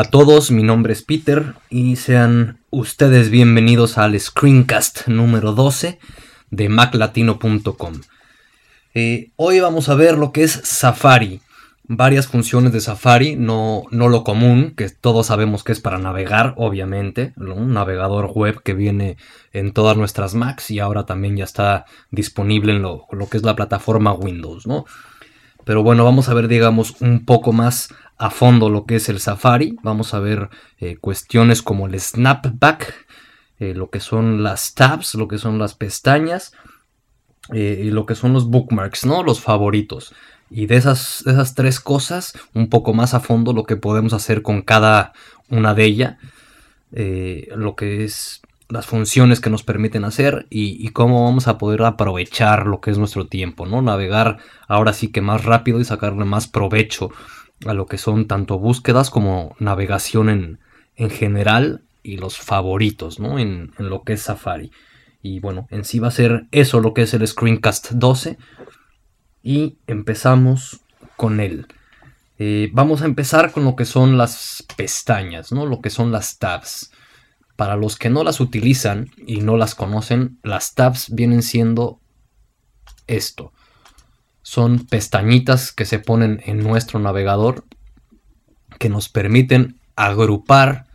A todos, mi nombre es Peter y sean ustedes bienvenidos al screencast número 12 de maclatino.com. Eh, hoy vamos a ver lo que es Safari, varias funciones de Safari, no, no lo común, que todos sabemos que es para navegar, obviamente, un navegador web que viene en todas nuestras Macs y ahora también ya está disponible en lo, que es la plataforma Windows, ¿no? Pero bueno, vamos a ver, digamos, un poco más a fondo lo que es el Safari. Vamos a ver eh, cuestiones como el snapback, eh, lo que son las tabs, lo que son las pestañas eh, y lo que son los bookmarks, ¿no? Los favoritos. Y de esas, esas tres cosas, un poco más a fondo, lo que podemos hacer con cada una de ellas, lo que es las funciones que nos permiten hacer y, cómo vamos a poder aprovechar lo que es nuestro tiempo, ¿no? Navegar ahora sí que más rápido y sacarle más provecho a lo que son tanto búsquedas como navegación en, en general y los favoritos, ¿no? En, lo que es Safari. Y bueno, en sí va a ser eso lo que es el Screencast 12 y empezamos con él. Eh, vamos a empezar con lo que son las pestañas, ¿no? Lo que son las tabs. Para los que no las utilizan y no las conocen, las tabs vienen siendo esto. Son pestañitas que se ponen en nuestro navegador que nos permiten agrupar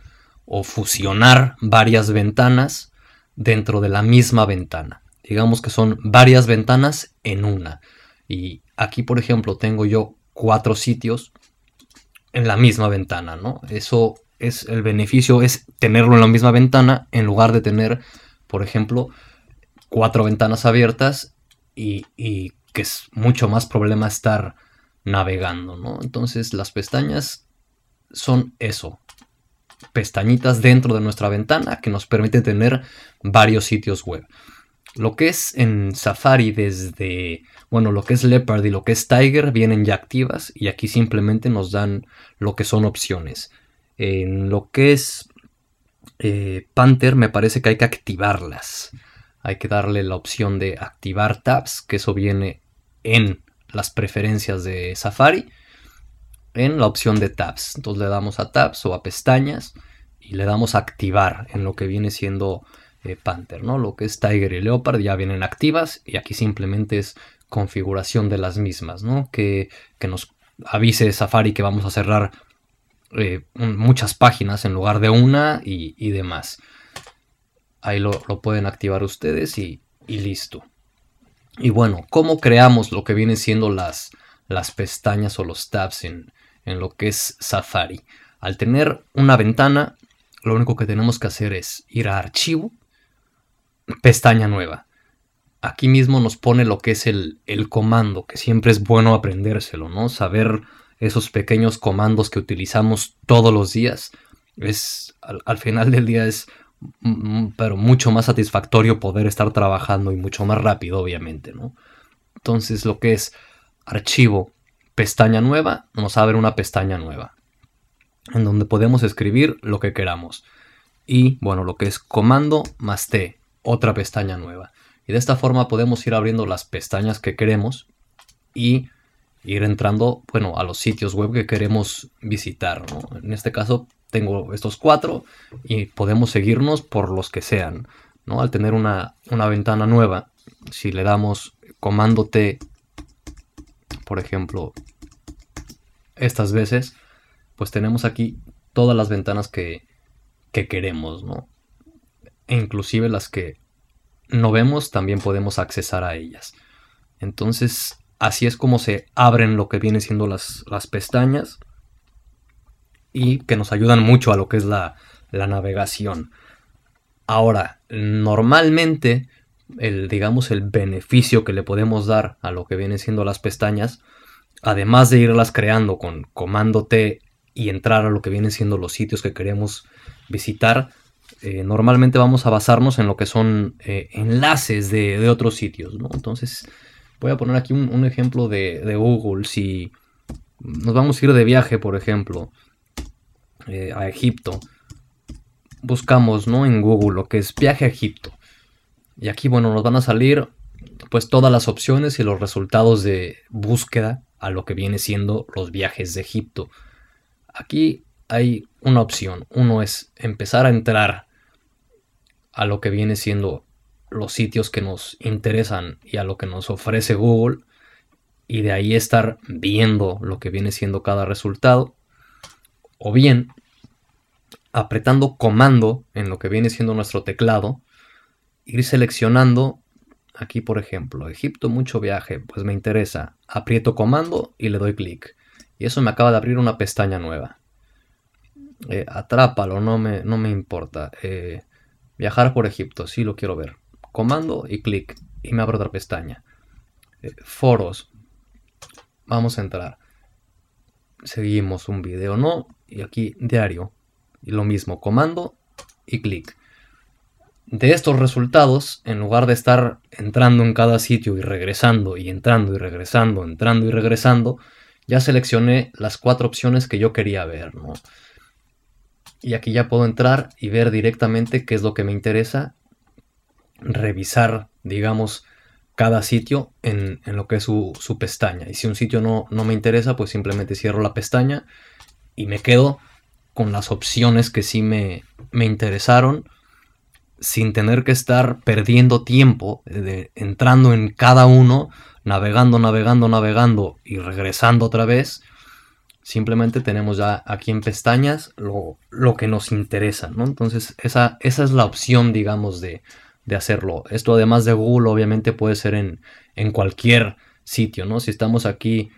o fusionar varias ventanas dentro de la misma ventana. Digamos que son varias ventanas en una. Y aquí, por ejemplo, tengo yo cuatro sitios en la misma ventana, ¿no? Eso es el beneficio, es tenerlo en la misma ventana en lugar de tener, por ejemplo, cuatro ventanas abiertas y, que es mucho más problema estar navegando, ¿no? Entonces las pestañas son eso, pestañitas dentro de nuestra ventana que nos permite tener varios sitios web. Lo que es en Safari desde, bueno, lo que es Leopard y lo que es Tiger vienen ya activas y aquí simplemente nos dan lo que son opciones. En lo que es eh, Panther me parece que hay que activarlas. Hay que darle la opción de activar tabs, que eso viene en las preferencias de Safari, en la opción de tabs. Entonces le damos a tabs o a pestañas y le damos a activar en lo que viene siendo eh, Panther, ¿no? Lo que es Tiger y Leopard ya vienen activas y aquí simplemente es configuración de las mismas, ¿no? Que, nos avise Safari que vamos a cerrar eh, muchas páginas en lugar de una y, demás. Ahí lo, pueden activar ustedes y, listo. Y bueno, ¿cómo creamos lo que vienen siendo las, las pestañas o los tabs en, en lo que es Safari? Al tener una ventana, lo único que tenemos que hacer es ir a archivo, pestaña nueva. Aquí mismo nos pone lo que es el, comando, que siempre es bueno aprendérselo, ¿no? Saber esos pequeños comandos que utilizamos todos los días. Es, al, final del día es pero mucho más satisfactorio poder estar trabajando y mucho más rápido, obviamente, ¿no? Entonces lo que es archivo, pestaña nueva, nos abre una pestaña nueva, en donde podemos escribir lo que queramos. Y bueno, lo que es comando más T, otra pestaña nueva. Y de esta forma podemos ir abriendo las pestañas que queremos y ir entrando, bueno, a los sitios web que queremos visitar. En este caso tengo estos cuatro y podemos seguirnos por los que sean. ¿no? Al tener una, una ventana nueva, si le damos comando T, por ejemplo, estas veces, pues tenemos aquí todas las ventanas que, que queremos, ¿no? e inclusive las que no vemos también podemos accesar a ellas. Entonces, así es como se abren lo que vienen siendo las, las pestañas y que nos ayudan mucho a lo que es la, la navegación. Ahora, normalmente, el, digamos, el beneficio que le podemos dar a lo que vienen siendo las pestañas, además de irlas creando con comando T y entrar a lo que vienen siendo los sitios que queremos visitar, eh, normalmente vamos a basarnos en lo que son eh, enlaces de, otros sitios. Entonces, voy a poner aquí un, ejemplo de, Google. Si nos vamos a ir de viaje, por ejemplo, eh, a Egipto, buscamos, ¿no? En Google lo que es viaje a Egipto. Y aquí, bueno, nos van a salir pues todas las opciones y los resultados de búsqueda a lo que viene siendo los viajes de Egipto. Aquí hay una opción. Uno es empezar a entrar a lo que viene siendo los sitios que nos interesan y a lo que nos ofrece Google y de ahí estar viendo lo que viene siendo cada resultado o bien apretando comando en lo que viene siendo nuestro teclado ir seleccionando aquí por ejemplo Egipto mucho viaje pues me interesa aprieto comando y le doy clic y eso me acaba de abrir una pestaña nueva eh, atrápalo no me, no me importa eh, viajar por Egipto sí lo quiero ver comando y clic y me abre otra pestaña. Eh, foros. Vamos a entrar. Seguimos un video no y aquí diario. Y lo mismo, comando y clic. De estos resultados, en lugar de estar entrando en cada sitio y regresando y entrando y regresando, entrando y regresando, ya seleccioné las cuatro opciones que yo quería ver, ¿no? Y aquí ya puedo entrar y ver directamente qué es lo que me interesa revisar, digamos, cada sitio en, lo que es su, pestaña. Y si un sitio no, no me interesa, pues simplemente cierro la pestaña y me quedo con las opciones que sí me, me interesaron sin tener que estar perdiendo tiempo de, entrando en cada uno, navegando, navegando, navegando y regresando otra vez. Simplemente tenemos ya aquí en pestañas lo, lo que nos interesa, ¿no? Entonces esa, esa es la opción, digamos, de, de hacerlo. Esto además de Google obviamente puede ser en, en cualquier sitio, ¿no? Si estamos aquí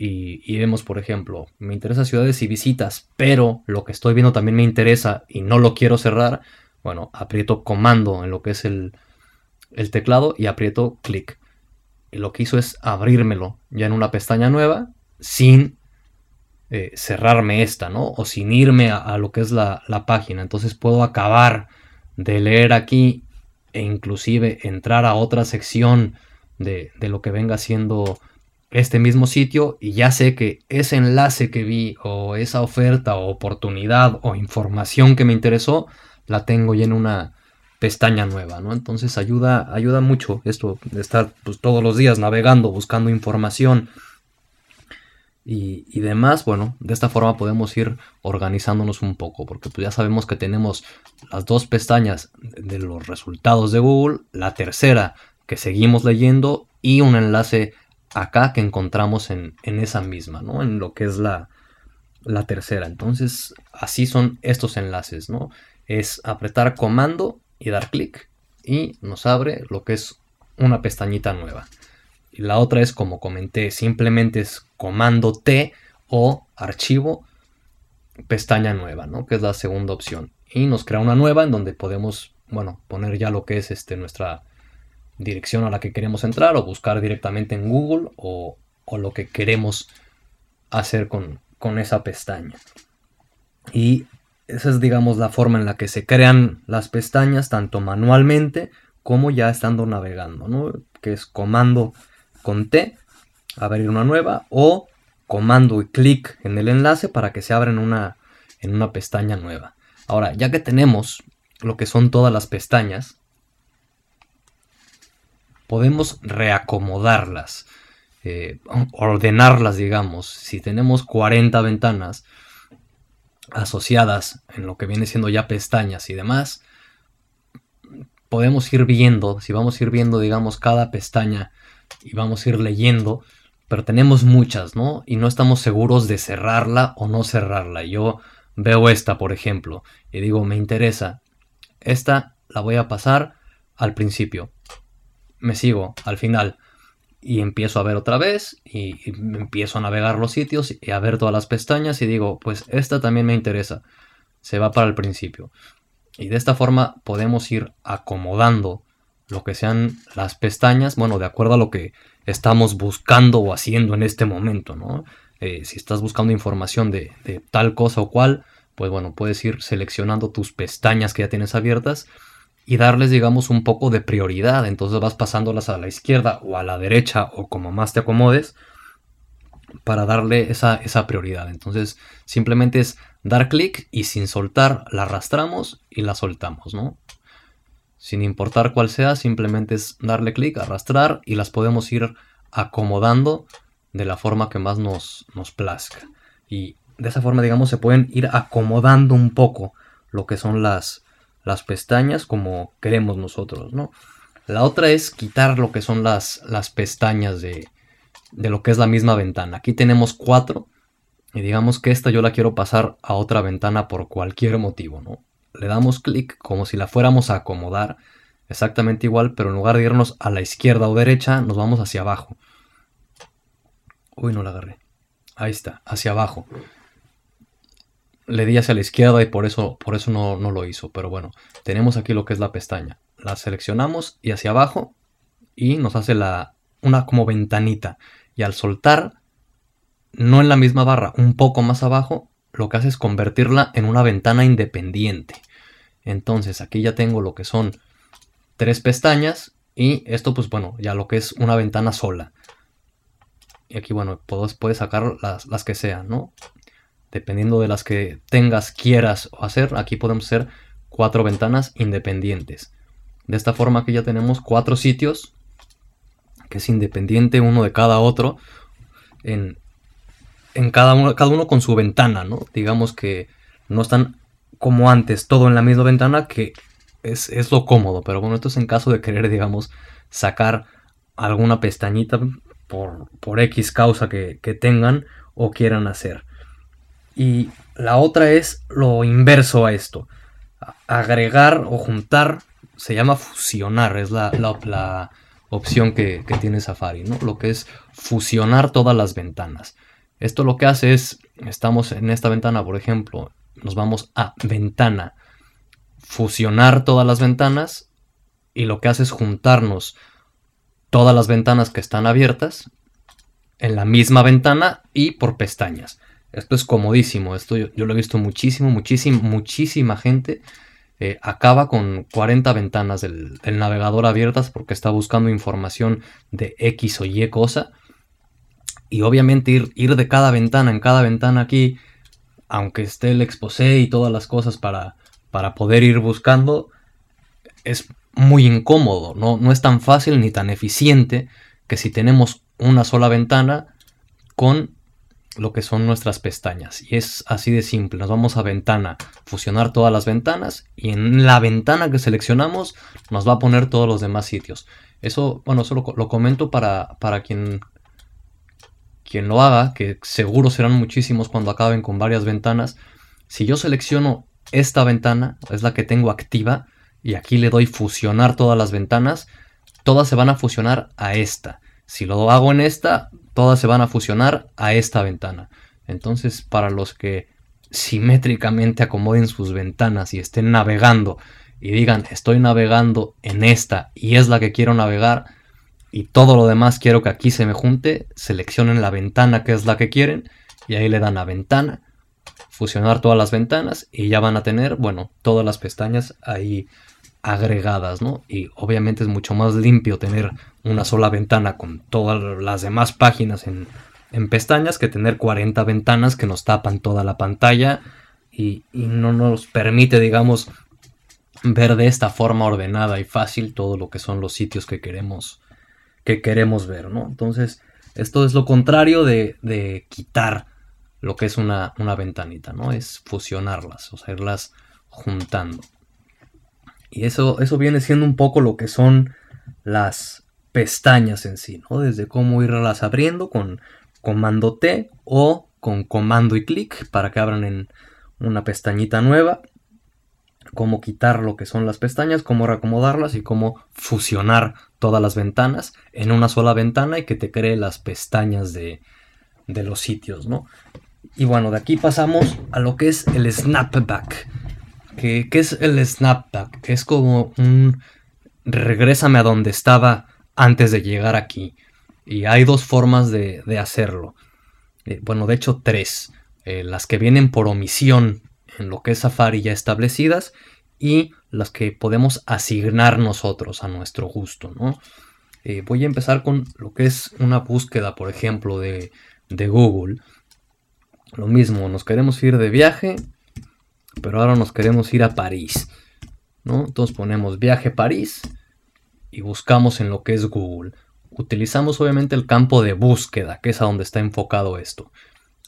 y, vemos, por ejemplo, me interesa ciudades y visitas, pero lo que estoy viendo también me interesa y no lo quiero cerrar, bueno, aprieto comando en lo que es el, el teclado y aprieto clic. Y lo que hizo es abrírmelo ya en una pestaña nueva sin eh, cerrarme esta, ¿no? O sin irme a, a lo que es la, la, página. Entonces puedo acabar de leer aquí e inclusive entrar a otra sección de, lo que venga siendo este mismo sitio y ya sé que ese enlace que vi o esa oferta o oportunidad o información que me interesó la tengo ya en una pestaña nueva, ¿no? Entonces ayuda, ayuda mucho esto de estar pues, todos los días navegando, buscando información, y, demás, bueno, de esta forma podemos ir organizándonos un poco, porque pues ya sabemos que tenemos las dos pestañas de los resultados de Google, la tercera que seguimos leyendo y un enlace acá que encontramos en, esa misma, ¿no? En lo que es la, la tercera. Entonces, así son estos enlaces, ¿no? Es apretar comando y dar clic y nos abre lo que es una pestañita nueva. Y la otra es, como comenté, simplemente es comando T o archivo pestaña nueva, ¿no? Que es la segunda opción. Y nos crea una nueva en donde podemos, bueno, poner ya lo que es este, nuestra dirección a la que queremos entrar o buscar directamente en Google o, lo que queremos hacer con, con esa pestaña. Y esa es, digamos, la forma en la que se crean las pestañas, tanto manualmente como ya estando navegando, ¿no? Que es comando con T, abrir una nueva, o comando y clic en el enlace para que se abra una, en una pestaña nueva. Ahora, ya que tenemos lo que son todas las pestañas, podemos reacomodarlas, eh, ordenarlas, digamos. Si tenemos 40 ventanas asociadas en lo que viene siendo ya pestañas y demás, podemos ir viendo, si vamos a ir viendo, digamos, cada pestaña y vamos a ir leyendo, pero tenemos muchas, ¿no? Y no estamos seguros de cerrarla o no cerrarla. Yo veo esta, por ejemplo, y digo, me interesa. Esta la voy a pasar al principio. Me sigo al final y empiezo a ver otra vez y, empiezo a navegar los sitios y a ver todas las pestañas y digo, pues esta también me interesa. Se va para el principio. Y de esta forma podemos ir acomodando lo que sean las pestañas, bueno, de acuerdo a lo que estamos buscando o haciendo en este momento, ¿no? Eh, si estás buscando información de, tal cosa o cual, pues bueno, puedes ir seleccionando tus pestañas que ya tienes abiertas y darles, digamos, un poco de prioridad. Entonces vas pasándolas a la izquierda o a la derecha o como más te acomodes para darle esa, esa prioridad. Entonces simplemente es dar clic y sin soltar la arrastramos y la soltamos, ¿no? sin importar cuál sea, simplemente es darle clic, arrastrar y las podemos ir acomodando de la forma que más nos, nos plazca. Y de esa forma, digamos, se pueden ir acomodando un poco lo que son las, las pestañas como queremos nosotros, ¿no? La otra es quitar lo que son las, las pestañas de, de lo que es la misma ventana. Aquí tenemos cuatro y digamos que esta yo la quiero pasar a otra ventana por cualquier motivo, ¿no? Le damos clic como si la fuéramos a acomodar exactamente igual, pero en lugar de irnos a la izquierda o derecha, nos vamos hacia abajo. Uy, no la agarré. Ahí está, hacia abajo le di hacia la izquierda y por eso, por eso no, no, lo hizo. Pero bueno, tenemos aquí lo que es la pestaña. La seleccionamos y hacia abajo y nos hace la, una como ventanita. Y al soltar, no en la misma barra, un poco más abajo, lo que hace es convertirla en una ventana independiente. Entonces aquí ya tengo lo que son tres pestañas y esto pues bueno, ya lo que es una ventana sola. Y aquí bueno, puedes sacar las, las que sean, ¿no? Dependiendo de las que tengas, quieras hacer, aquí podemos hacer cuatro ventanas independientes. De esta forma aquí ya tenemos cuatro sitios, que es independiente uno de cada otro, en, en cada, uno, cada uno con su ventana, ¿no? Digamos que no están como antes, todo en la misma ventana, que es, es lo cómodo, pero bueno, esto es en caso de querer, digamos, sacar alguna pestañita por, por X causa que, que tengan o quieran hacer. Y la otra es lo inverso a esto. Agregar o juntar se llama fusionar, es la, opción que, tiene Safari, ¿no? Lo que es fusionar todas las ventanas. Esto lo que hace es, estamos en esta ventana, por ejemplo, nos vamos a ventana, fusionar todas las ventanas y lo que hace es juntarnos todas las ventanas que están abiertas en la misma ventana y por pestañas. Esto es comodísimo, esto yo, lo he visto muchísimo, muchísimo, muchísima gente eh, acaba con 40 ventanas del, navegador abiertas porque está buscando información de X o Y cosa. Y obviamente ir, ir de cada ventana en cada ventana aquí, aunque esté el exposé y todas las cosas para, para poder ir buscando, es muy incómodo, ¿no? no es tan fácil ni tan eficiente que si tenemos una sola ventana con lo que son nuestras pestañas. Y es así de simple. Nos vamos a ventana, fusionar todas las ventanas y en la ventana que seleccionamos nos va a poner todos los demás sitios. Eso, bueno, eso lo, comento para, para quien, quien lo haga, que seguro serán muchísimos cuando acaben con varias ventanas. Si yo selecciono esta ventana, es la que tengo activa, y aquí le doy fusionar todas las ventanas, todas se van a fusionar a esta. Si lo hago en esta, todas se van a fusionar a esta ventana. Entonces, para los que simétricamente acomoden sus ventanas y estén navegando y digan, estoy navegando en esta y es la que quiero navegar y todo lo demás quiero que aquí se me junte, seleccionen la ventana que es la que quieren y ahí le dan a ventana, fusionar todas las ventanas y ya van a tener, bueno, todas las pestañas ahí agregadas, ¿no? Y obviamente es mucho más limpio tener una sola ventana con todas las demás páginas en, pestañas que tener 40 ventanas que nos tapan toda la pantalla y, no nos permite, digamos, ver de esta forma ordenada y fácil todo lo que son los sitios que queremos, que queremos ver, ¿no? Entonces, esto es lo contrario de, de quitar lo que es una, una ventanita, ¿no? Es fusionarlas, o sea, irlas juntando. Y eso, eso viene siendo un poco lo que son las pestañas en sí, ¿no? Desde cómo irlas abriendo con comando T o con comando y clic para que abran en una pestañita nueva, cómo quitar lo que son las pestañas, cómo reacomodarlas y cómo fusionar todas las ventanas en una sola ventana y que te cree las pestañas de, los sitios, ¿no? Y bueno, de aquí pasamos a lo que es el snapback. ¿Qué, es el snapback? Es como un regrésame a donde estaba antes de llegar aquí. Y hay dos formas de, hacerlo. Eh, bueno, de hecho tres. Eh, las que vienen por omisión en lo que es Safari ya establecidas y las que podemos asignar nosotros a nuestro gusto. ¿no? Eh, voy a empezar con lo que es una búsqueda, por ejemplo, de, de Google. Lo mismo, nos queremos ir de viaje pero ahora nos queremos ir a París. ¿no? Entonces ponemos viaje París y buscamos en lo que es Google. Utilizamos obviamente el campo de búsqueda, que es a donde está enfocado esto.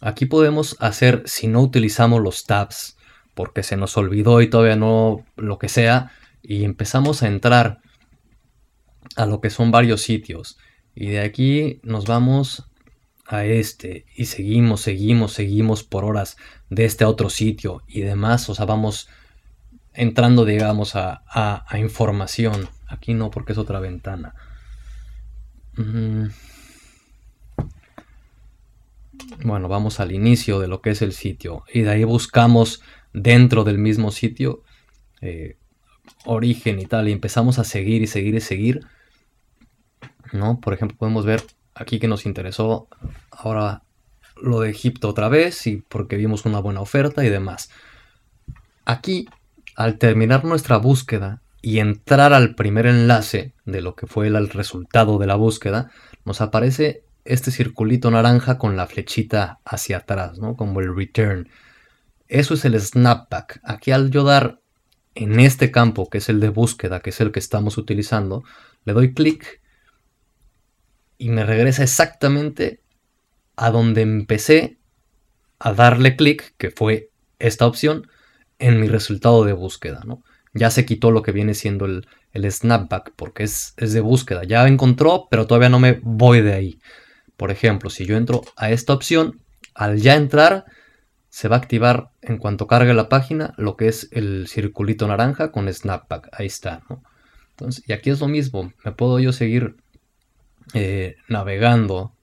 Aquí podemos hacer, si no utilizamos los tabs, porque se nos olvidó y todavía no lo que sea, y empezamos a entrar a lo que son varios sitios. Y de aquí nos vamos a este y seguimos, seguimos, seguimos por horas de este a otro sitio y demás. O sea, vamos entrando, digamos, a, a, información. Aquí no, porque es otra ventana. Mm. Bueno, vamos al inicio de lo que es el sitio y de ahí buscamos dentro del mismo sitio eh, origen y tal y empezamos a seguir y seguir y seguir. ¿no? Por ejemplo, podemos ver aquí que nos interesó ahora lo de Egipto otra vez y porque vimos una buena oferta y demás. Aquí, al terminar nuestra búsqueda y entrar al primer enlace de lo que fue el resultado de la búsqueda, nos aparece este circulito naranja con la flechita hacia atrás, ¿no? Como el return. Eso es el snapback. Aquí al yo dar en este campo, que es el de búsqueda, que es el que estamos utilizando, le doy clic y me regresa exactamente a donde empecé a darle clic, que fue esta opción, en mi resultado de búsqueda. ¿no? Ya se quitó lo que viene siendo el, snapback, porque es, es de búsqueda. Ya encontró, pero todavía no me voy de ahí. Por ejemplo, si yo entro a esta opción, al ya entrar, se va a activar en cuanto cargue la página lo que es el circulito naranja con snapback. Ahí está. Entonces, y aquí es lo mismo. Me puedo yo seguir eh, navegando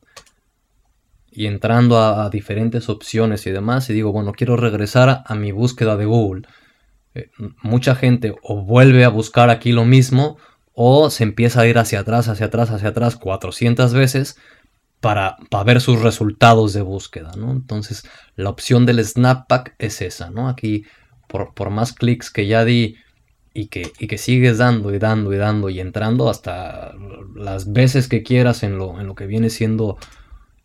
y entrando a, diferentes opciones y demás y digo, bueno, quiero regresar a, mi búsqueda de Google. Eh, mucha gente o vuelve a buscar aquí lo mismo o se empieza a ir hacia atrás, hacia atrás, hacia atrás 400 veces para, para ver sus resultados de búsqueda, ¿no? Entonces, la opción del Snapback es esa, ¿no? Aquí, por, por más clics que ya di y que, que sigues dando y dando y dando y entrando hasta las veces que quieras en lo, en lo que viene siendo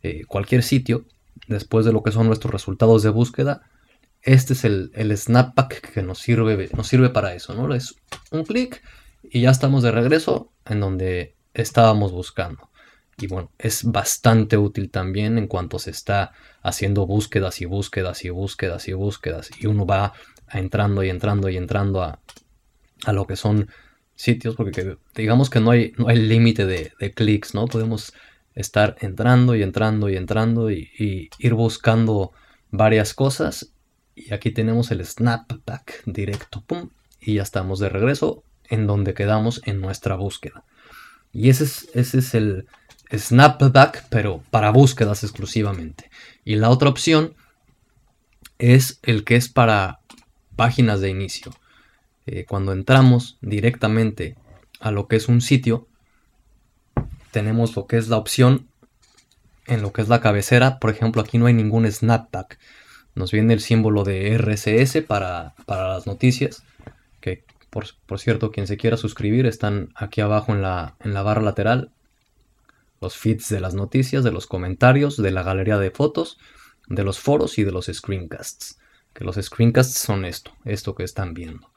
eh, cualquier sitio, después de lo que son nuestros resultados de búsqueda, este es el, el snapback que nos sirve, nos sirve para eso, ¿no? Es un clic y ya estamos de regreso en donde estábamos buscando. Y bueno, es bastante útil también en cuanto se está haciendo búsquedas y búsquedas y búsquedas y búsquedas y uno va entrando y entrando y entrando a, a lo que son sitios, porque digamos que no hay, no hay límite de, clics, ¿no? Podemos estar entrando y entrando y entrando y, ir buscando varias cosas. Y aquí tenemos el snapback directo, pum, y ya estamos de regreso en donde quedamos en nuestra búsqueda. Y ese es, ese es el snapback, pero para búsquedas exclusivamente. Y la otra opción es el que es para páginas de inicio. Eh, cuando entramos directamente a lo que es un sitio, tenemos lo que es la opción en lo que es la cabecera. Por ejemplo, aquí no hay ningún snapback. Nos viene el símbolo de RSS para, las noticias. Que por, cierto, quien se quiera suscribir están aquí abajo en la, en la barra lateral. Los feeds de las noticias, de los comentarios, de la galería de fotos, de los foros y de los screencasts. Que los screencasts son esto, esto que están viendo.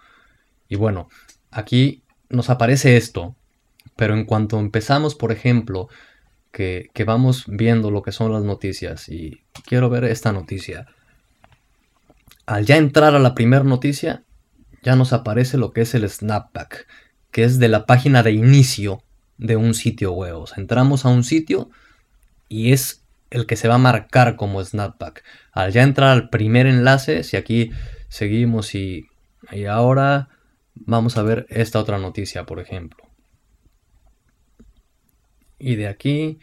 Y bueno, aquí nos aparece esto, pero en cuanto empezamos, por ejemplo, que, vamos viendo lo que son las noticias y quiero ver esta noticia, al ya entrar a la primera noticia, ya nos aparece lo que es el snapback, que es de la página de inicio de un sitio web. O sea, entramos a un sitio y es el que se va a marcar como snapback. Al ya entrar al primer enlace, si aquí seguimos y, y ahora Vamos a ver esta otra noticia, por ejemplo. Y de aquí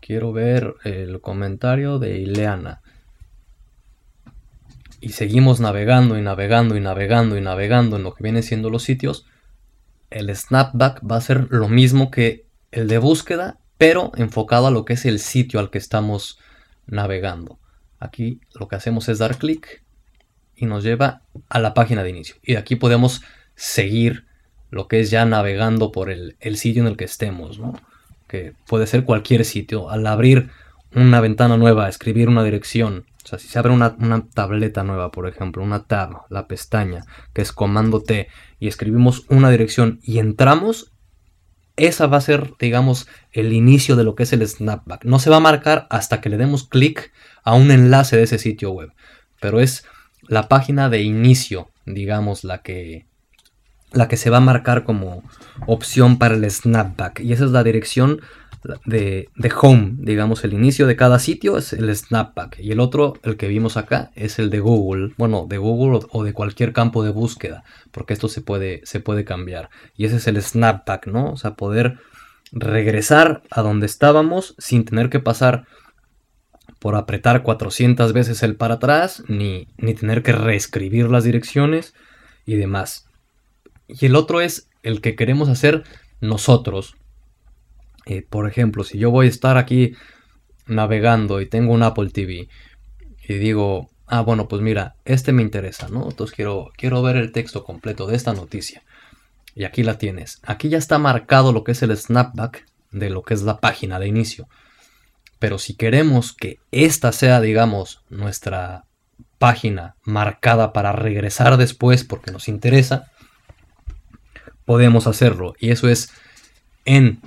quiero ver el comentario de Ileana. Y seguimos navegando y navegando y navegando y navegando en lo que vienen siendo los sitios. El snapback va a ser lo mismo que el de búsqueda, pero enfocado a lo que es el sitio al que estamos navegando. Aquí lo que hacemos es dar clic y nos lleva a la página de inicio. Y aquí podemos seguir lo que es ya navegando por el, sitio en el que estemos. Que puede ser cualquier sitio. Al abrir una ventana nueva, escribir una dirección, o sea, si se abre una, tableta nueva, por ejemplo, una tab, la pestaña, que es comando T, y escribimos una dirección y entramos, esa va a ser, digamos, el inicio de lo que es el snapback. No se va a marcar hasta que le demos clic a un enlace de ese sitio web. Pero es la página de inicio, digamos, la que, la que se va a marcar como opción para el snapback. Y esa es la dirección de, home, digamos, el inicio de cada sitio es el snapback. Y el otro, el que vimos acá, es el de Google. Bueno, de Google o de cualquier campo de búsqueda, porque esto se puede, se puede cambiar. Y ese es el snapback, ¿no? O sea, poder regresar a donde estábamos sin tener que pasar por apretar 400 veces el para atrás, ni, ni tener que reescribir las direcciones y demás. Y el otro es el que queremos hacer nosotros. Eh, por ejemplo, si yo voy a estar aquí navegando y tengo un Apple TV y digo, ah, bueno, pues mira, este me interesa, ¿no? Entonces quiero, quiero ver el texto completo de esta noticia. Y aquí la tienes. Aquí ya está marcado lo que es el snapback de lo que es la página de inicio. Pero si queremos que esta sea, digamos, nuestra página marcada para regresar después porque nos interesa, podemos hacerlo. Y eso es en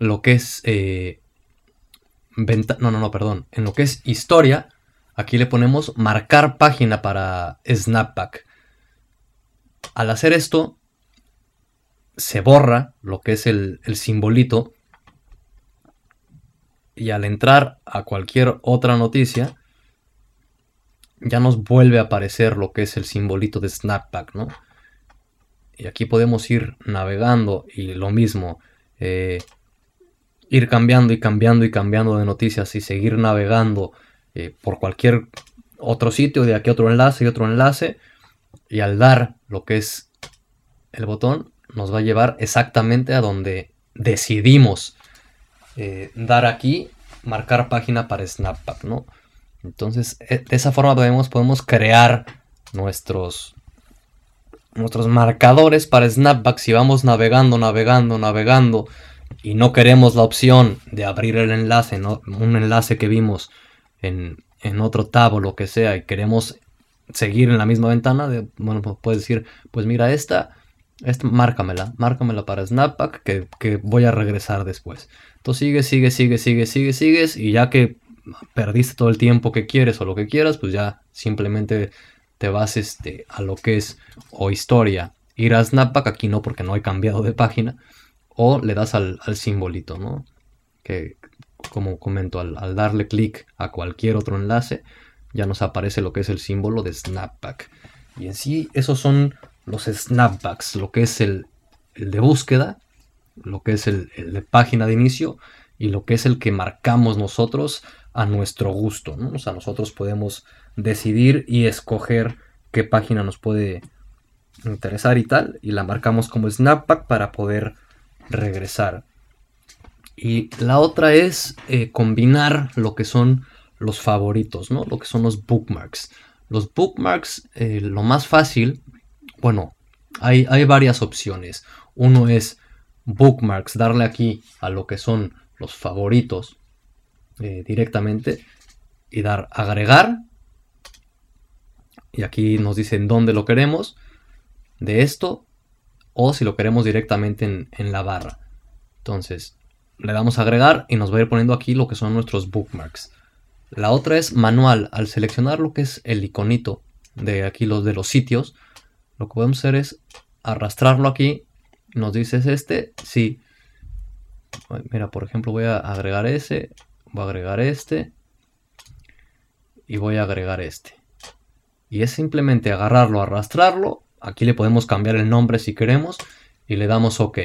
lo que es... Eh, no, no, no, perdón. En lo que es historia, aquí le ponemos marcar página para Snapback. Al hacer esto, se borra lo que es el, simbolito y al entrar a cualquier otra noticia ya nos vuelve a aparecer lo que es el simbolito de Snapback, ¿no? Y aquí podemos ir navegando y lo mismo, eh, ir cambiando y cambiando y cambiando de noticias y seguir navegando eh, por cualquier otro sitio, de aquí otro enlace y otro enlace, y al dar lo que es el botón, nos va a llevar exactamente a donde decidimos eh, dar aquí, marcar página para Snapback, ¿no? Entonces, eh, de esa forma podemos, podemos crear nuestros, nuestros marcadores para Snapback si vamos navegando, navegando, navegando y no queremos la opción de abrir el enlace, ¿no? un enlace que vimos en, en otro tab o lo que sea y queremos seguir en la misma ventana, de, bueno, pues puedes decir, pues mira esta márcamela, márcamela para Snapback que, que, voy a regresar después. Entonces sigue, sigue, sigue, sigue, sigue, sigues y ya que perdiste todo el tiempo que quieres o lo que quieras, pues ya simplemente te vas este, a lo que es o historia. Ir a Snapback, aquí no porque no he cambiado de página, o le das al, simbolito, ¿no? Que como comento, al, al darle clic a cualquier otro enlace, ya nos aparece lo que es el símbolo de Snapback. Y en sí, esos son los snapbacks, lo que es el, de búsqueda, lo que es el, de página de inicio y lo que es el que marcamos nosotros a nuestro gusto. ¿no? O sea, nosotros podemos decidir y escoger qué página nos puede interesar y tal, y la marcamos como snapback para poder regresar. Y la otra es eh, combinar lo que son los favoritos, ¿no? Lo que son los bookmarks. Los bookmarks, eh, lo más fácil bueno, hay, hay varias opciones. Uno es bookmarks, darle aquí a lo que son los favoritos eh, directamente y dar agregar. Y aquí nos dicen dónde lo queremos de esto o si lo queremos directamente en, en la barra. Entonces le damos a agregar y nos va a ir poniendo aquí lo que son nuestros bookmarks. La otra es manual. Al seleccionar lo que es el iconito de aquí los de los sitios, lo que podemos hacer es arrastrarlo aquí. Nos dices este, sí. Mira, por ejemplo, voy a agregar ese, voy a agregar este y voy a agregar este. Y es simplemente agarrarlo, arrastrarlo. Aquí le podemos cambiar el nombre si queremos y le damos OK.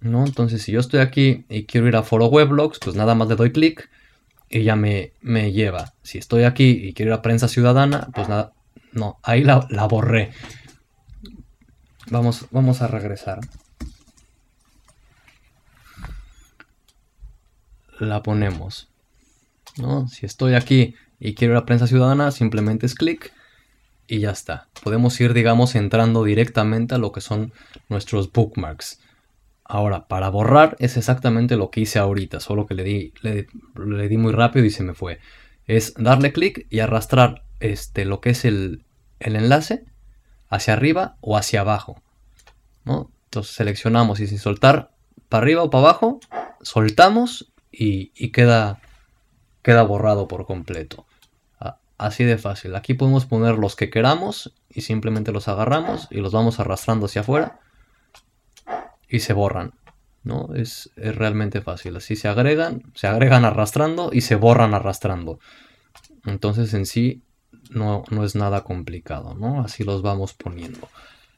¿no? Entonces, si yo estoy aquí y quiero ir a Foro Weblogs, pues nada más le doy clic y ya me, me, lleva. Si estoy aquí y quiero ir a Prensa Ciudadana, pues nada, no, ahí la, la borré. Vamos, vamos a regresar. La ponemos. ¿no? Si estoy aquí y quiero la prensa ciudadana, simplemente es clic y ya está. Podemos ir, digamos, entrando directamente a lo que son nuestros bookmarks. Ahora, para borrar es exactamente lo que hice ahorita, solo que le di, le, di muy rápido y se me fue. Es darle clic y arrastrar este, lo que es el, el enlace hacia arriba o hacia abajo. ¿no? Entonces seleccionamos y sin soltar para arriba o para abajo, soltamos y, queda, queda borrado por completo. Así de fácil. Aquí podemos poner los que queramos y simplemente los agarramos y los vamos arrastrando hacia afuera y se borran. ¿no? Es, realmente fácil. Así se agregan, se agregan arrastrando y se borran arrastrando. Entonces en sí no, no es nada complicado, ¿no? Así los vamos poniendo.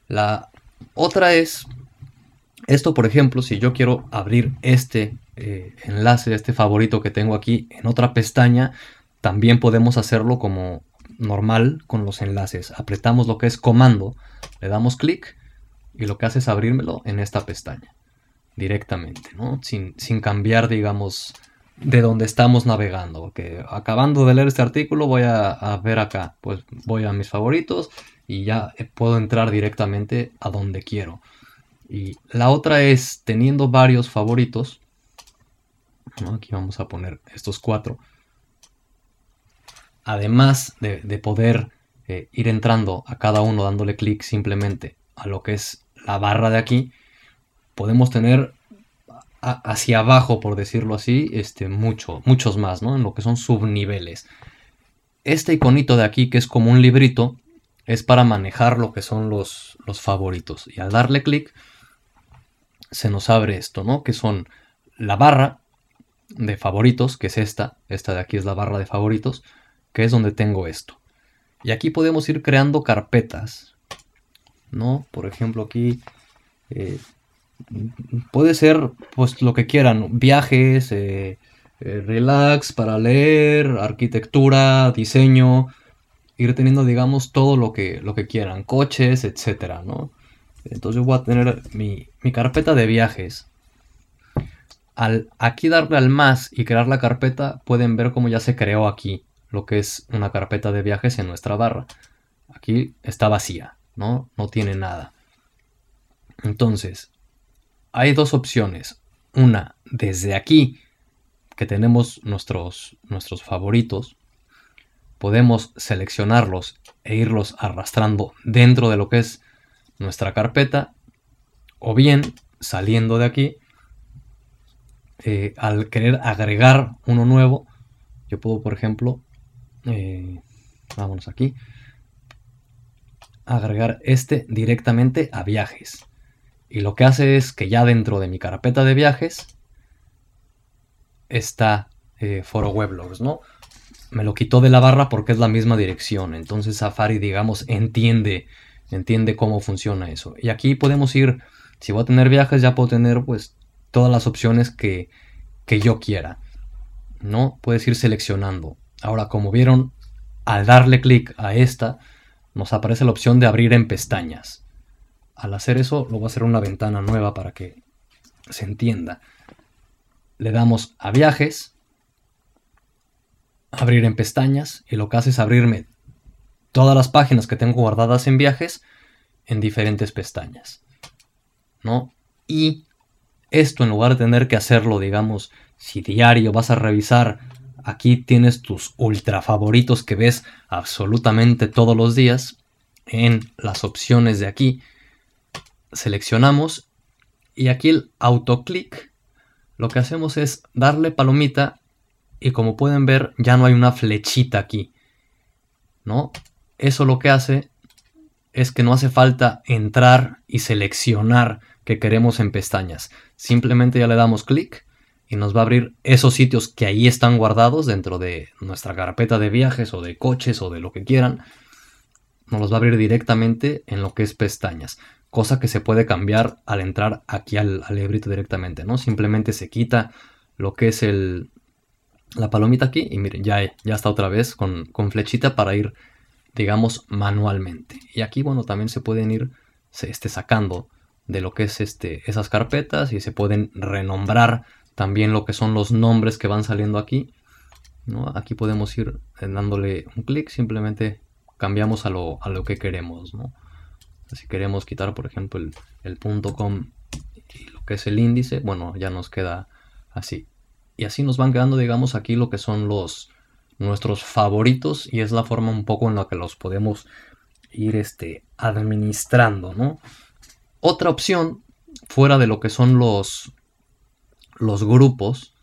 La otra es, esto por ejemplo, si yo quiero abrir este eh, enlace, este favorito que tengo aquí en otra pestaña, también podemos hacerlo como normal con los enlaces. Apretamos lo que es comando, le damos clic y lo que hace es abrírmelo en esta pestaña directamente, ¿no? Sin, cambiar, digamos, de donde estamos navegando. Porque acabando de leer este artículo voy a, ver acá, pues voy a mis favoritos y ya puedo entrar directamente a donde quiero. Y la otra es teniendo varios favoritos. Aquí vamos a poner estos cuatro. Además de, poder eh, ir entrando a cada uno dándole clic simplemente a lo que es la barra de aquí, podemos tener hacia abajo, por decirlo así, este, mucho, muchos más, ¿no? En lo que son subniveles. Este iconito de aquí, que es como un librito, es para manejar lo que son los, los favoritos. Y al darle clic, se nos abre esto, ¿no? Que son la barra de favoritos, que es esta. Esta de aquí es la barra de favoritos, que es donde tengo esto. Y aquí podemos ir creando carpetas, ¿no? Por ejemplo, aquí eh, puede ser pues lo que quieran, viajes, eh, eh, relax para leer, arquitectura, diseño, ir teniendo digamos todo lo que, lo que quieran, coches, etcétera, ¿no? Entonces voy a tener mi, mi carpeta de viajes. Al aquí darle al más y crear la carpeta, pueden ver cómo ya se creó aquí lo que es una carpeta de viajes en nuestra barra. Aquí está vacía, ¿no? No tiene nada. Entonces, hay dos opciones. Una, desde aquí, que tenemos nuestros, nuestros favoritos, podemos seleccionarlos e irlos arrastrando dentro de lo que es nuestra carpeta. O bien, saliendo de aquí, eh, al querer agregar uno nuevo, yo puedo, por ejemplo, eh, vámonos aquí, agregar este directamente a viajes. Y lo que hace es que ya dentro de mi carpeta de viajes está eh, Foro Weblogs, ¿no? Me lo quitó de la barra porque es la misma dirección. Entonces Safari, digamos, entiende, entiende cómo funciona eso. Y aquí podemos ir, si voy a tener viajes, ya puedo tener pues todas las opciones que, que yo quiera. ¿No? Puedes ir seleccionando. Ahora, como vieron, al darle clic a esta, nos aparece la opción de abrir en pestañas. Al hacer eso, lo voy a hacer una ventana nueva para que se entienda. Le damos a viajes, abrir en pestañas, y lo que hace es abrirme todas las páginas que tengo guardadas en viajes en diferentes pestañas. ¿No? Y esto en lugar de tener que hacerlo, digamos, si diario vas a revisar, aquí tienes tus ultra favoritos que ves absolutamente todos los días en las opciones de aquí seleccionamos y aquí el autoclick lo que hacemos es darle palomita y como pueden ver ya no hay una flechita aquí. ¿No? Eso lo que hace es que no hace falta entrar y seleccionar que queremos en pestañas. Simplemente ya le damos clic y nos va a abrir esos sitios que ahí están guardados dentro de nuestra carpeta de viajes o de coches o de lo que quieran. Nos los va a abrir directamente en lo que es pestañas cosa que se puede cambiar al entrar aquí al, librito directamente, ¿no? Simplemente se quita lo que es el, la palomita aquí y miren, ya, ya está otra vez con, flechita para ir, digamos, manualmente. Y aquí, bueno, también se pueden ir se, este, sacando de lo que es este, esas carpetas y se pueden renombrar también lo que son los nombres que van saliendo aquí. ¿no? Aquí podemos ir dándole un clic, simplemente cambiamos a lo, a lo que queremos. ¿no? Si queremos quitar, por ejemplo, el, punto com y lo que es el índice, bueno, ya nos queda así. Y así nos van quedando, digamos, aquí lo que son los nuestros favoritos y es la forma un poco en la que los podemos ir este, administrando, ¿no? Otra opción, fuera de lo que son los, los grupos,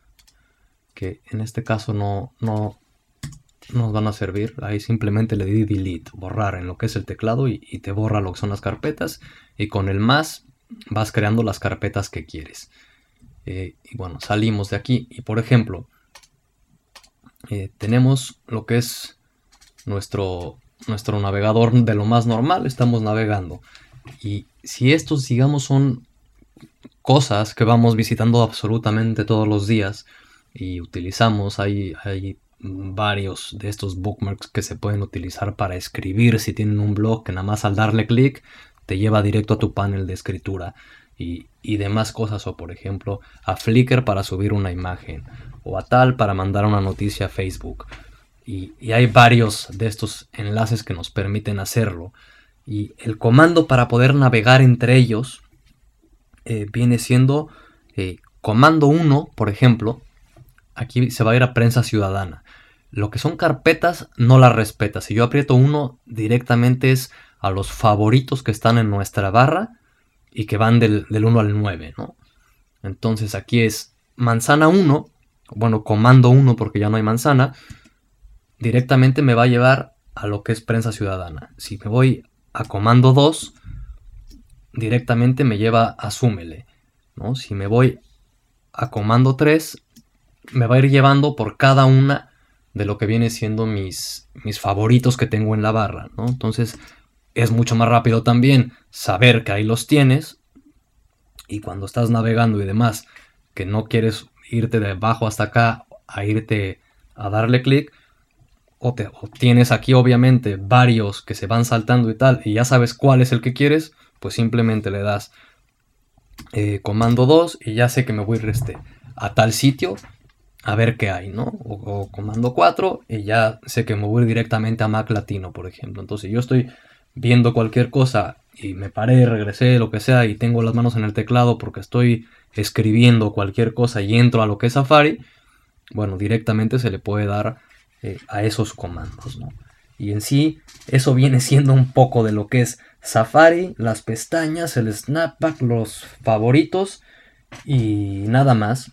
que en este caso no, no nos van a servir. Ahí simplemente le di delete, borrar en lo que es el teclado y, te borra lo que son las carpetas. Y con el más vas creando las carpetas que quieres. Eh, y bueno, salimos de aquí. Y por ejemplo, eh, tenemos lo que es nuestro, nuestro navegador de lo más normal. Estamos navegando. Y si estos, digamos, son cosas que vamos visitando absolutamente todos los días y utilizamos, hay, hay varios de estos bookmarks que se pueden utilizar para escribir si tienen un blog que nada más al darle clic te lleva directo a tu panel de escritura y, demás cosas o por ejemplo a Flickr para subir una imagen o a tal para mandar una noticia a Facebook. Y, hay varios de estos enlaces que nos permiten hacerlo. Y el comando para poder navegar entre ellos eh, viene siendo eh, comando 1 por ejemplo aquí se va a ir a prensa ciudadana lo que son carpetas no las respeta. Si yo aprieto uno, directamente es a los favoritos que están en nuestra barra y que van del, 1 al 9, ¿no? Entonces aquí es manzana 1, bueno, comando 1 porque ya no hay manzana, directamente me va a llevar a lo que es prensa ciudadana. Si me voy a comando 2, directamente me lleva a súmele, ¿no? Si me voy a comando 3, me va a ir llevando por cada una de lo que viene siendo mis, mis favoritos que tengo en la barra, ¿no? Entonces es mucho más rápido también saber que ahí los tienes y cuando estás navegando y demás, que no quieres irte de abajo hasta acá a irte a darle clic, o, te, tienes aquí obviamente varios que se van saltando y tal, y ya sabes cuál es el que quieres, pues simplemente le das eh, comando 2 y ya sé que me voy a ir este, a tal sitio a ver qué hay, ¿no? O, comando 4 y ya sé que me voy directamente a Mac Latino, por ejemplo. Entonces yo estoy viendo cualquier cosa y me paré, regresé, lo que sea, y tengo las manos en el teclado porque estoy escribiendo cualquier cosa y entro a lo que es Safari, bueno, directamente se le puede dar eh, a esos comandos, ¿no? Y en sí, eso viene siendo un poco de lo que es Safari, las pestañas, el snapback, los favoritos y nada más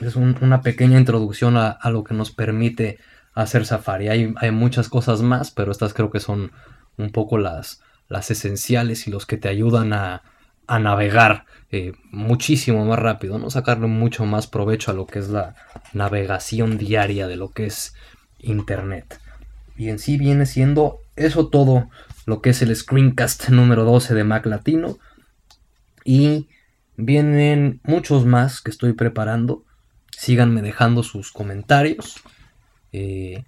es una pequeña introducción a, lo que nos permite hacer Safari. Hay, hay, muchas cosas más, pero estas creo que son un poco las, las esenciales y los que te ayudan a, navegar eh, muchísimo más rápido, ¿no? Sacarle mucho más provecho a lo que es la navegación diaria de lo que es Internet. Y en sí viene siendo eso todo lo que es el screencast número 12 de Mac Latino. Y vienen muchos más que estoy preparando síganme dejando sus comentarios. Eh,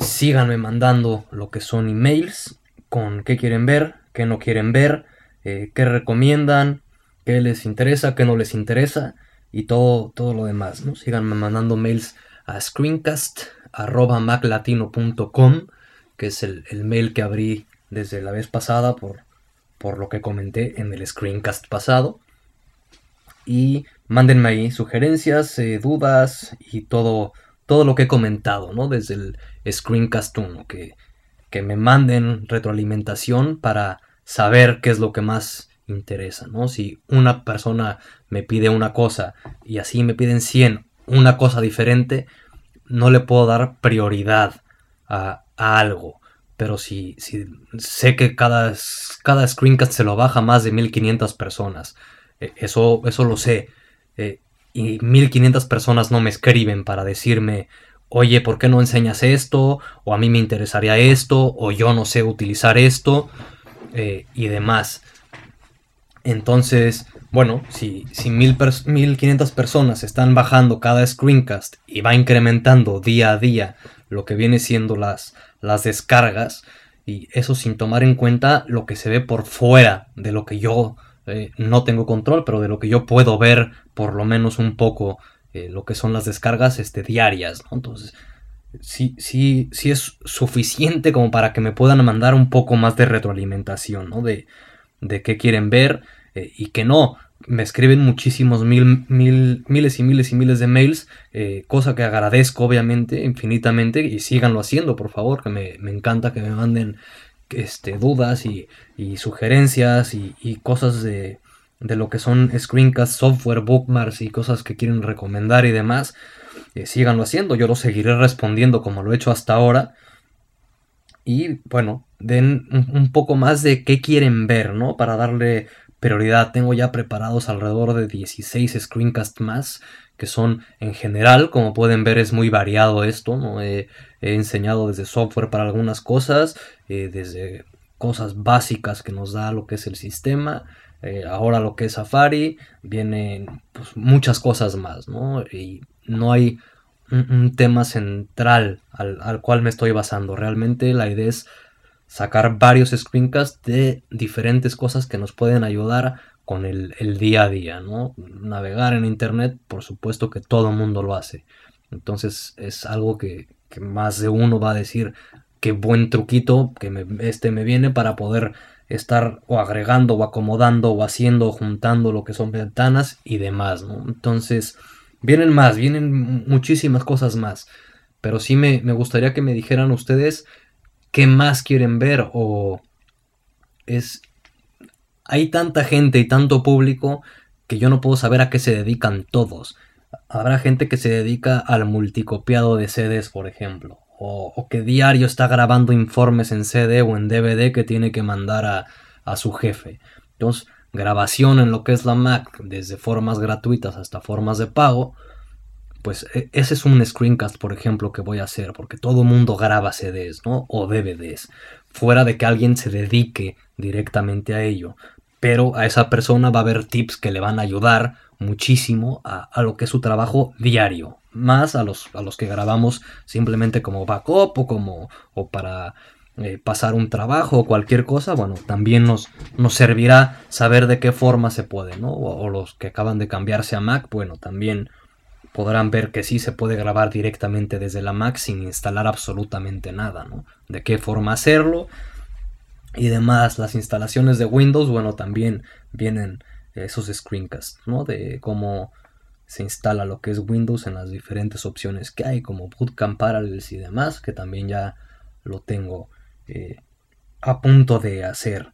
síganme mandando lo que son emails con qué quieren ver, qué no quieren ver, eh, qué recomiendan, qué les interesa, qué no les interesa y todo, todo lo demás. ¿no? Síganme mandando mails a screencast.maclatino.com, que es el, el, mail que abrí desde la vez pasada por, por lo que comenté en el screencast pasado. Y Mándenme ahí sugerencias, eh, dudas y todo, todo lo que he comentado, ¿no? Desde el Screencast 1, que, que me manden retroalimentación para saber qué es lo que más interesa, ¿no? Si una persona me pide una cosa y así me piden 100, una cosa diferente, no le puedo dar prioridad a, algo. Pero si, sé que cada, cada screencast se lo baja más de 1500 personas, e, eso, eso lo sé. Eh, y 1500 personas no me escriben para decirme, oye, ¿por qué no enseñas esto? O a mí me interesaría esto, o yo no sé utilizar esto, eh, y demás. Entonces, bueno, si, si 1500 personas están bajando cada screencast y va incrementando día a día lo que viene siendo las, las descargas, y eso sin tomar en cuenta lo que se ve por fuera de lo que yo eh, no tengo control, pero de lo que yo puedo ver por lo menos un poco eh, lo que son las descargas este, diarias. Entonces, sí, sí, sí es suficiente como para que me puedan mandar un poco más de retroalimentación, ¿no? De, de qué quieren ver eh, y que no. Me escriben muchísimos mil, mil, miles y miles y miles de mails, cosa que agradezco obviamente infinitamente y síganlo haciendo, por favor, que me, me encanta que me manden este, dudas y, sugerencias y, cosas de, lo que son screencasts, software, bookmarks y cosas que quieren recomendar y demás. eh, síganlo haciendo, yo lo seguiré respondiendo como lo he hecho hasta ahora. Y bueno, den un, poco más de qué quieren ver, ¿no? Para darle prioridad. Tengo ya preparados alrededor de 16 screencasts más, que son en general, como pueden ver es muy variado esto, ¿no? He, enseñado desde software para algunas cosas, eh, desde cosas básicas que nos da lo que es el sistema, eh, ahora lo que es Safari, vienen pues, muchas cosas más, ¿no? Y no hay un, tema central al, al, cual me estoy basando. Realmente la idea es sacar varios screencasts de diferentes cosas que nos pueden ayudar con el, día a día, ¿no? Navegar en internet, por supuesto que todo el mundo lo hace. Entonces es algo que, más de uno va a decir qué buen truquito que este me viene para poder estar o agregando o acomodando o haciendo o juntando lo que son ventanas y demás, ¿no? Entonces, vienen más, vienen muchísimas cosas más. Pero sí me, me gustaría que me dijeran ustedes qué más quieren ver o es... Hay tanta gente y tanto público que yo no puedo saber a qué se dedican todos. Habrá gente que se dedica al multicopiado de CDs, por ejemplo o, que diario está grabando informes en CD o en DVD que tiene que mandar a, a su jefe. Entonces, grabación en lo que es la Mac, desde formas gratuitas hasta formas de pago, pues e, ese es un screencast, por ejemplo, que voy a hacer, porque todo mundo graba CDs, ¿no? O DVDs, fuera de que alguien se dedique directamente a ello. Pero a esa persona va a haber tips que le van a ayudar muchísimo a, lo que es su trabajo diario, más a los, a los que grabamos simplemente como backup o como o para eh, pasar un trabajo o cualquier cosa, bueno, también nos, nos servirá saber de qué forma se puede, ¿no? O, los que acaban de cambiarse a Mac, bueno, también podrán ver que sí se puede grabar directamente desde la Mac sin instalar absolutamente nada, ¿no? De qué forma hacerlo y demás. Las instalaciones de Windows, bueno, también vienen esos screencasts, ¿no? De cómo se instala lo que es Windows en las diferentes opciones que hay, como Bootcamp Parallels y demás, que también ya lo tengo eh, a punto de hacer.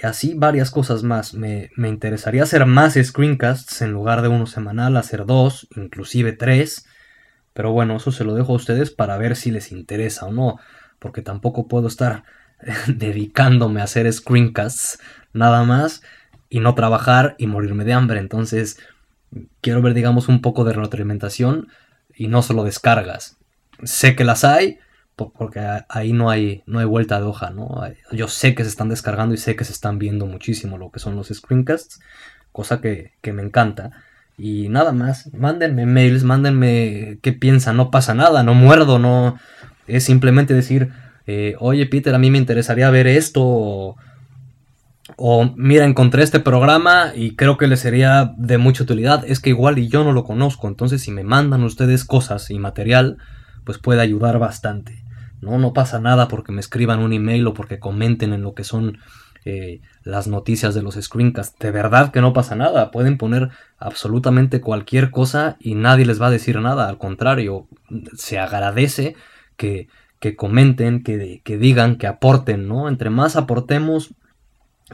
Y así varias cosas más. Me, interesaría hacer más screencasts en lugar de uno semanal, hacer dos, inclusive tres. Pero bueno, eso se lo dejo a ustedes para ver si les interesa o no. Porque tampoco puedo estar dedicándome a hacer screencasts nada más y no trabajar y morirme de hambre. Entonces, quiero ver, digamos, un poco de retroalimentación y no solo descargas. Sé que las hay, porque ahí no hay, no hay vuelta de hoja, ¿no? Yo sé que se están descargando y sé que se están viendo muchísimo lo que son los screencasts, cosa que, me encanta. Y nada más, mándenme mails, mándenme qué piensan, no pasa nada, no muerdo, no... Es simplemente decir, eh, oye Peter, a mí me interesaría ver esto, o mira, encontré este programa y creo que le sería de mucha utilidad. Es que igual y yo no lo conozco, entonces si me mandan ustedes cosas y material, pues puede ayudar bastante. No, no pasa nada porque me escriban un email o porque comenten en lo que son eh, las noticias de los screencasts. De verdad que no pasa nada. Pueden poner absolutamente cualquier cosa y nadie les va a decir nada. Al contrario, se agradece que, que comenten, que, que digan, que aporten, ¿no? Entre más aportemos,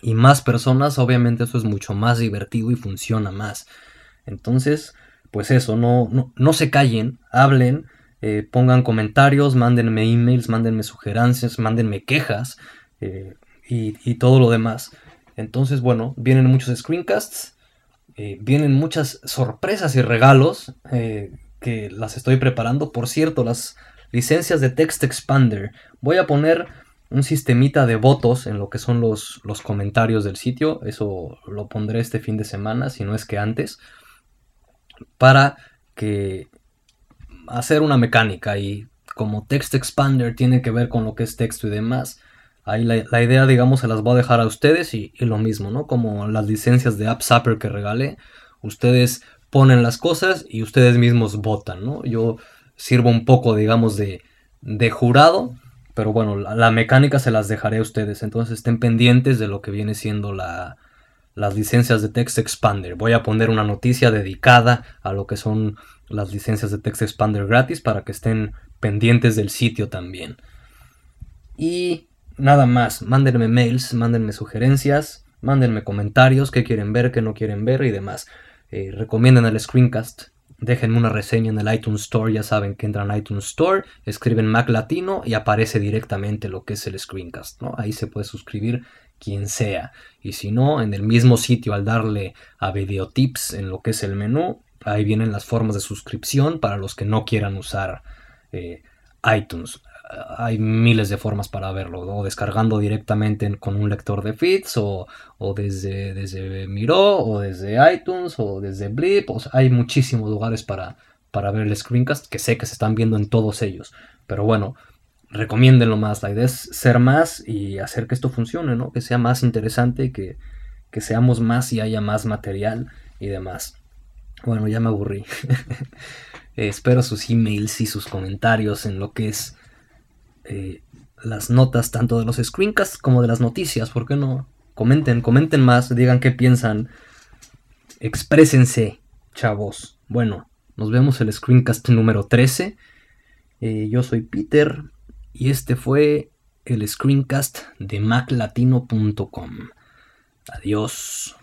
y más personas, obviamente eso es mucho más divertido y funciona más. Entonces, pues eso, no, no, se callen, hablen, eh, pongan comentarios, mándenme emails, mándenme sugerencias, mándenme quejas eh, y, todo lo demás. Entonces, bueno, vienen muchos screencasts, eh, vienen muchas sorpresas y regalos que las estoy preparando. Por cierto, las licencias de Text Expander. Voy a poner un sistemita de votos en lo que son los, los comentarios del sitio. Eso lo pondré este fin de semana, si no es que antes. Para que hacer una mecánica y como Text Expander tiene que ver con lo que es texto y demás, ahí la, idea, digamos, se las voy a dejar a ustedes y, lo mismo, ¿no? Como las licencias de AppZapper que regalé, ustedes ponen las cosas y ustedes mismos votan, ¿no? Yo sirvo un poco, digamos, de, de jurado pero bueno, la, mecánica se las dejaré a ustedes. Entonces estén pendientes de lo que viene siendo la, las licencias de Text Expander. Voy a poner una noticia dedicada a lo que son las licencias de Text Expander gratis para que estén pendientes del sitio también. Y nada más, mándenme mails, mándenme sugerencias, mándenme comentarios, qué quieren ver, qué no quieren ver y demás. Eh, recomienden el screencast, déjenme una reseña en el iTunes Store, ya saben que entran a iTunes Store, escriben Mac Latino y aparece directamente lo que es el screencast, ¿no? Ahí se puede suscribir quien sea. Y si no, en el mismo sitio al darle a video tips en lo que es el menú, ahí vienen las formas de suscripción para los que no quieran usar eh, iTunes. Hay miles de formas para verlo, o descargando directamente con un lector de feeds, o, desde, desde Miro, o desde iTunes, o desde Blip. hay muchísimos lugares para, para ver el screencast que sé que se están viendo en todos ellos. Pero bueno, recomiéndenlo más. La idea es ser más y hacer que esto funcione, ¿no? Que sea más interesante, que, que seamos más y haya más material y demás. Bueno, ya me aburrí. espero sus emails y sus comentarios en lo que es eh, las notas tanto de los screencasts como de las noticias. ¿Por qué no? Comenten, comenten más, digan qué piensan. Exprésense, chavos. Bueno, nos vemos el screencast número 13. Eh, yo soy Peter y este fue el screencast de maclatino.com. Adiós.